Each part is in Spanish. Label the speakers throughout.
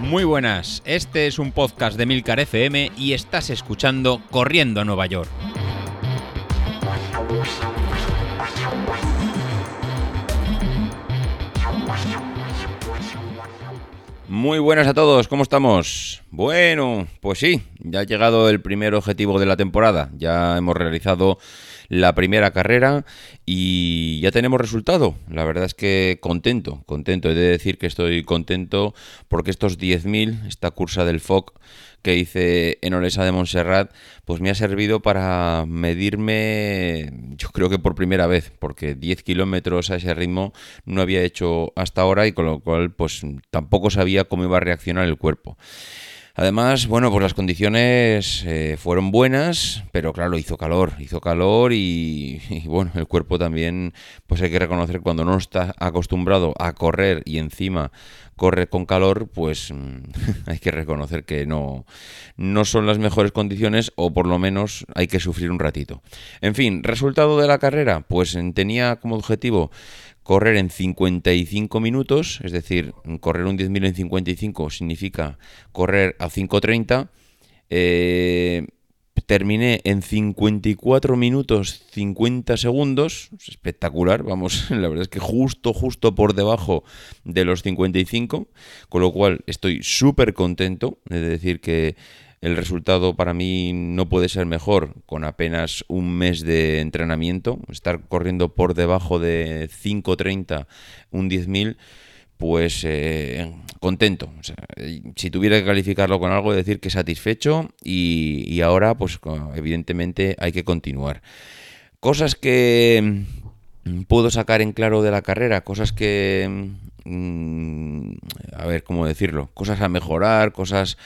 Speaker 1: Muy buenas, este es un podcast de Milcar FM y estás escuchando Corriendo a Nueva York. Muy buenas a todos, ¿cómo estamos? Bueno, pues sí, ya ha llegado el primer objetivo de la temporada. Ya hemos realizado la primera carrera y ya tenemos resultado. La verdad es que contento, contento. He de decir que estoy contento porque estos 10.000, esta cursa del FOC que hice en Olesa de Montserrat, pues me ha servido para medirme, yo creo que por primera vez, porque 10 kilómetros a ese ritmo no había hecho hasta ahora y con lo cual pues tampoco sabía cómo iba a reaccionar el cuerpo. Además, bueno, pues las condiciones eh, fueron buenas, pero claro, hizo calor, hizo calor y, bueno, el cuerpo también, pues hay que reconocer cuando no está acostumbrado a correr y encima corre con calor, pues hay que reconocer que no, no son las mejores condiciones o por lo menos hay que sufrir un ratito. En fin, resultado de la carrera, pues tenía como objetivo correr en 55 minutos, es decir, correr un 10.000 en 55 significa correr a 5.30. Eh, terminé en 54 minutos 50 segundos, espectacular, vamos, la verdad es que justo, justo por debajo de los 55, con lo cual estoy súper contento de decir que el resultado para mí no puede ser mejor con apenas un mes de entrenamiento. Estar corriendo por debajo de 5.30, un 10.000, pues eh, contento. si tuviera que calificarlo con algo, decir que satisfecho y, ahora, pues evidentemente hay que continuar. Cosas que mm, puedo sacar en claro de la carrera, cosas que... Mm, a ver, ¿cómo decirlo? Cosas a mejorar, cosas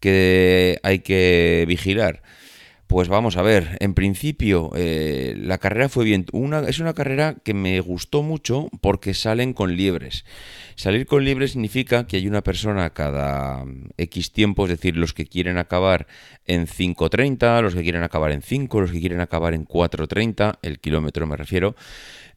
Speaker 1: que hay que vigilar? Pues vamos a ver, en principio eh, la carrera fue bien. Una, es una carrera que me gustó mucho porque salen con liebres. Salir con liebres significa que hay una persona cada X tiempo, es decir, los que quieren acabar en 5.30, los que quieren acabar en 5, los que quieren acabar en 4.30, el kilómetro me refiero.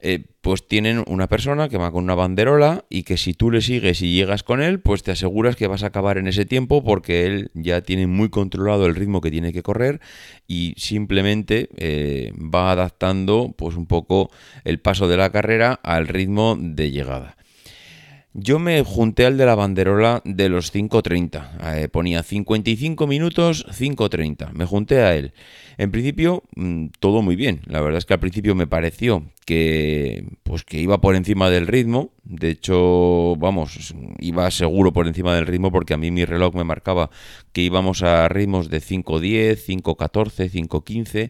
Speaker 1: Eh, pues tienen una persona que va con una banderola y que si tú le sigues y llegas con él, pues te aseguras que vas a acabar en ese tiempo porque él ya tiene muy controlado el ritmo que tiene que correr y simplemente eh, va adaptando pues un poco el paso de la carrera al ritmo de llegada. Yo me junté al de la banderola de los 5.30. Eh, ponía 55 minutos, 5.30. Me junté a él. En principio, mm, todo muy bien. La verdad es que al principio me pareció que, pues, que iba por encima del ritmo. De hecho, vamos, iba seguro por encima del ritmo porque a mí mi reloj me marcaba que íbamos a ritmos de 5.10, 5.14, 5.15.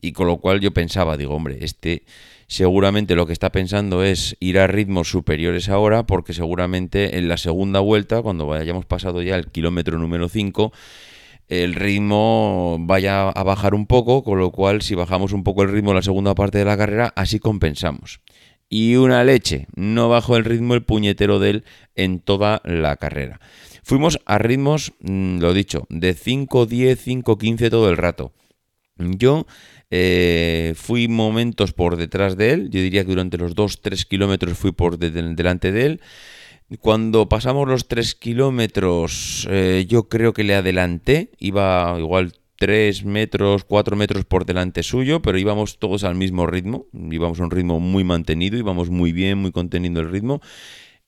Speaker 1: Y con lo cual yo pensaba, digo, hombre, este seguramente lo que está pensando es ir a ritmos superiores ahora, porque seguramente en la segunda vuelta, cuando hayamos pasado ya el kilómetro número 5, el ritmo vaya a bajar un poco, con lo cual si bajamos un poco el ritmo en la segunda parte de la carrera, así compensamos. Y una leche, no bajó el ritmo el puñetero de él en toda la carrera. Fuimos a ritmos, mm, lo dicho, de 5, 10, 5, 15 todo el rato. Yo eh, fui momentos por detrás de él, yo diría que durante los 2-3 kilómetros fui por delante de él. Cuando pasamos los 3 kilómetros, eh, yo creo que le adelanté, iba igual 3 metros, 4 metros por delante suyo, pero íbamos todos al mismo ritmo, íbamos a un ritmo muy mantenido, íbamos muy bien, muy conteniendo el ritmo.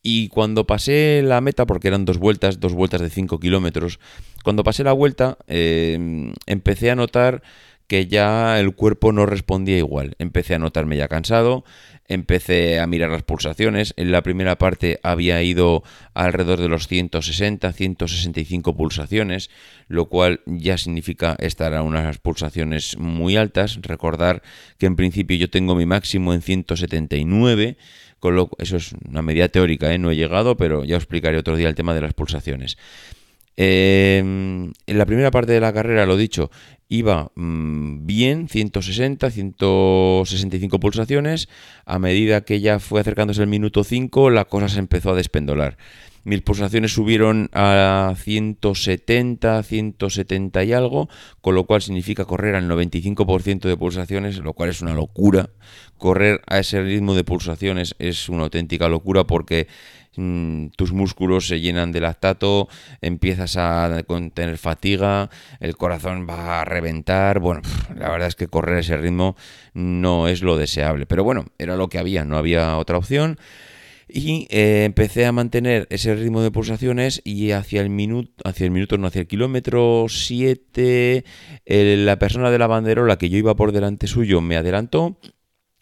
Speaker 1: Y cuando pasé la meta, porque eran dos vueltas, dos vueltas de 5 kilómetros, cuando pasé la vuelta, eh, empecé a notar que ya el cuerpo no respondía igual. Empecé a notarme ya cansado, empecé a mirar las pulsaciones. En la primera parte había ido alrededor de los 160, 165 pulsaciones, lo cual ya significa estar a unas pulsaciones muy altas. Recordar que en principio yo tengo mi máximo en 179. Con lo, eso es una medida teórica, ¿eh? no he llegado, pero ya os explicaré otro día el tema de las pulsaciones. Em, en la primera parte de la carrera, lo dicho, iba mm, bien, 160, 165 pulsaciones. A medida que ya fue acercándose el minuto 5, la cosa se empezó a despendolar. Mis pulsaciones subieron a 170, 170 y algo, con lo cual significa correr al 95% de pulsaciones, lo cual es una locura. Correr a ese ritmo de pulsaciones es una auténtica locura porque mm, tus músculos se llenan de lactato, empiezas a tener fatiga, el corazón va a reventar. Bueno, la verdad es que correr ese ritmo no es lo deseable, pero bueno, era lo que había, no había otra opción. Y eh, empecé a mantener ese ritmo de pulsaciones y hacia el minuto, hacia el minuto, no, hacia el kilómetro 7, la persona de la banderola que yo iba por delante suyo me adelantó,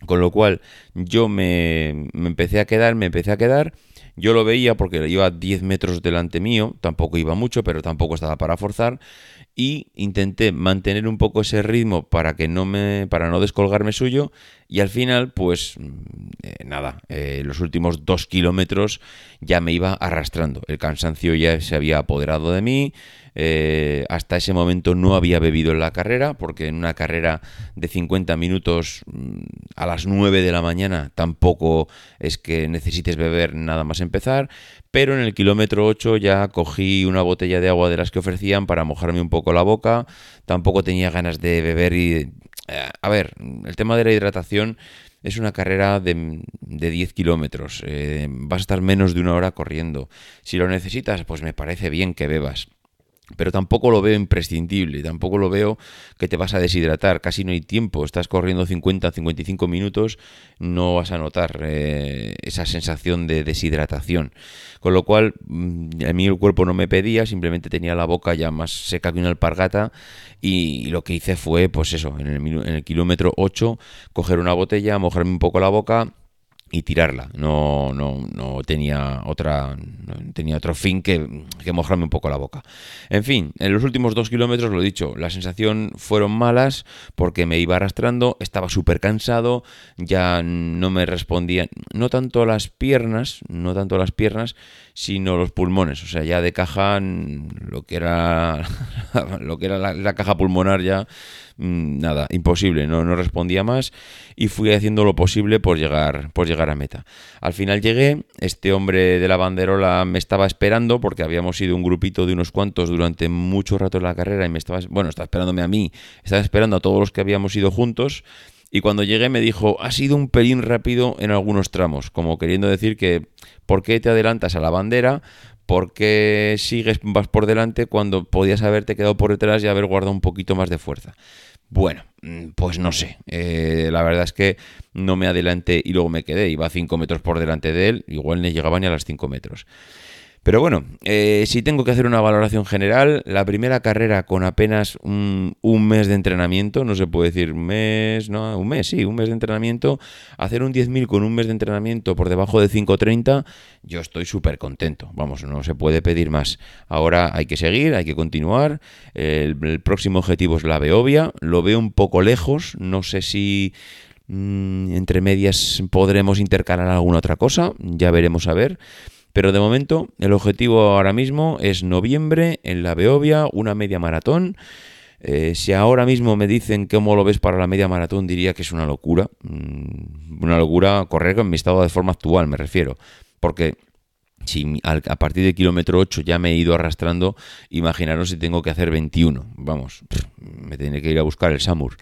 Speaker 1: con lo cual yo me, me empecé a quedar, me empecé a quedar. Yo lo veía porque iba 10 metros delante mío, tampoco iba mucho, pero tampoco estaba para forzar y intenté mantener un poco ese ritmo para que no me para no descolgarme suyo y al final pues eh, nada eh, los últimos dos kilómetros ya me iba arrastrando. El cansancio ya se había apoderado de mí eh, hasta ese momento no había bebido en la carrera porque en una carrera de 50 minutos mm, a las 9 de la mañana tampoco es que necesites beber nada más empezar pero en el kilómetro 8 ya cogí una botella de agua de las que ofrecían para mojarme un poco la boca, tampoco tenía ganas de beber y... Eh, a ver, el tema de la hidratación es una carrera de, de 10 kilómetros, eh, vas a estar menos de una hora corriendo. Si lo necesitas, pues me parece bien que bebas pero tampoco lo veo imprescindible, tampoco lo veo que te vas a deshidratar, casi no hay tiempo, estás corriendo 50, 55 minutos, no vas a notar eh, esa sensación de deshidratación. Con lo cual, mm, a mí el cuerpo no me pedía, simplemente tenía la boca ya más seca que una alpargata y, lo que hice fue, pues eso, en el, en el kilómetro 8, coger una botella, mojarme un poco la boca y tirarla. No, no, no tenía otra. tenía otro fin que, que, mojarme un poco la boca. En fin, en los últimos dos kilómetros, lo he dicho, la sensación fueron malas porque me iba arrastrando, estaba súper cansado, ya no me respondían, no tanto las piernas, no tanto las piernas, sino los pulmones. O sea, ya de caja, lo que era, lo que era la caja pulmonar ya nada, imposible, no, no respondía más y fui haciendo lo posible por llegar, por llegar a meta. Al final llegué, este hombre de la banderola me estaba esperando porque habíamos sido un grupito de unos cuantos durante mucho rato en la carrera y me estaba, bueno, estaba esperándome a mí, estaba esperando a todos los que habíamos ido juntos. Y cuando llegué me dijo, ha sido un pelín rápido en algunos tramos, como queriendo decir que, ¿por qué te adelantas a la bandera? ¿Por qué sigues, vas por delante cuando podías haberte quedado por detrás y haber guardado un poquito más de fuerza? Bueno, mm, pues no sé. Eh, la verdad es que no me adelanté y luego me quedé. Iba 5 metros por delante de él. Igual no llegaba ni a las 5 metros. Pero bueno, eh, si tengo que hacer una valoración general, la primera carrera con apenas un, mes de entrenamiento, no se puede decir un mes, no, un mes, sí, un mes de entrenamiento, hacer un 10.000 con un mes de entrenamiento por debajo de 5.30, yo estoy súper contento, vamos, no se puede pedir más. Ahora hay que seguir, hay que continuar, el, próximo objetivo es la Beovia, lo veo un poco lejos, no sé si mm, entre medias podremos intercalar alguna otra cosa, ya veremos a ver. Pero de momento, el objetivo ahora mismo es noviembre en la Beovia, una media maratón. Eh, si ahora mismo me dicen cómo lo ves para la media maratón, diría que es una locura. Mm, una locura correr con mi estado de forma actual, me refiero. Porque si a partir del kilómetro 8 ya me he ido arrastrando, imaginaros si tengo que hacer 21. Vamos, me tendré que ir a buscar el Samur.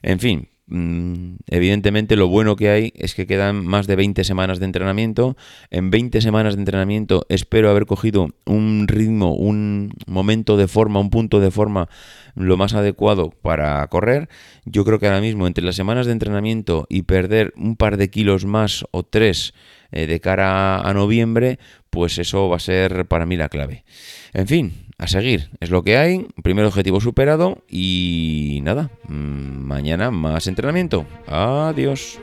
Speaker 1: En fin, evidentemente lo bueno que hay es que quedan más de 20 semanas de entrenamiento. En 20 semanas de entrenamiento espero haber cogido un ritmo, un momento de forma, un punto de forma lo más adecuado para correr. Yo creo que ahora mismo entre las semanas de entrenamiento y perder un par de kilos más o tres eh, de cara a noviembre, pues eso va a ser para mí la clave. En fin, a seguir, es lo que hay. Primer objetivo superado y nada, mm, mañana más entrenamiento. Adiós.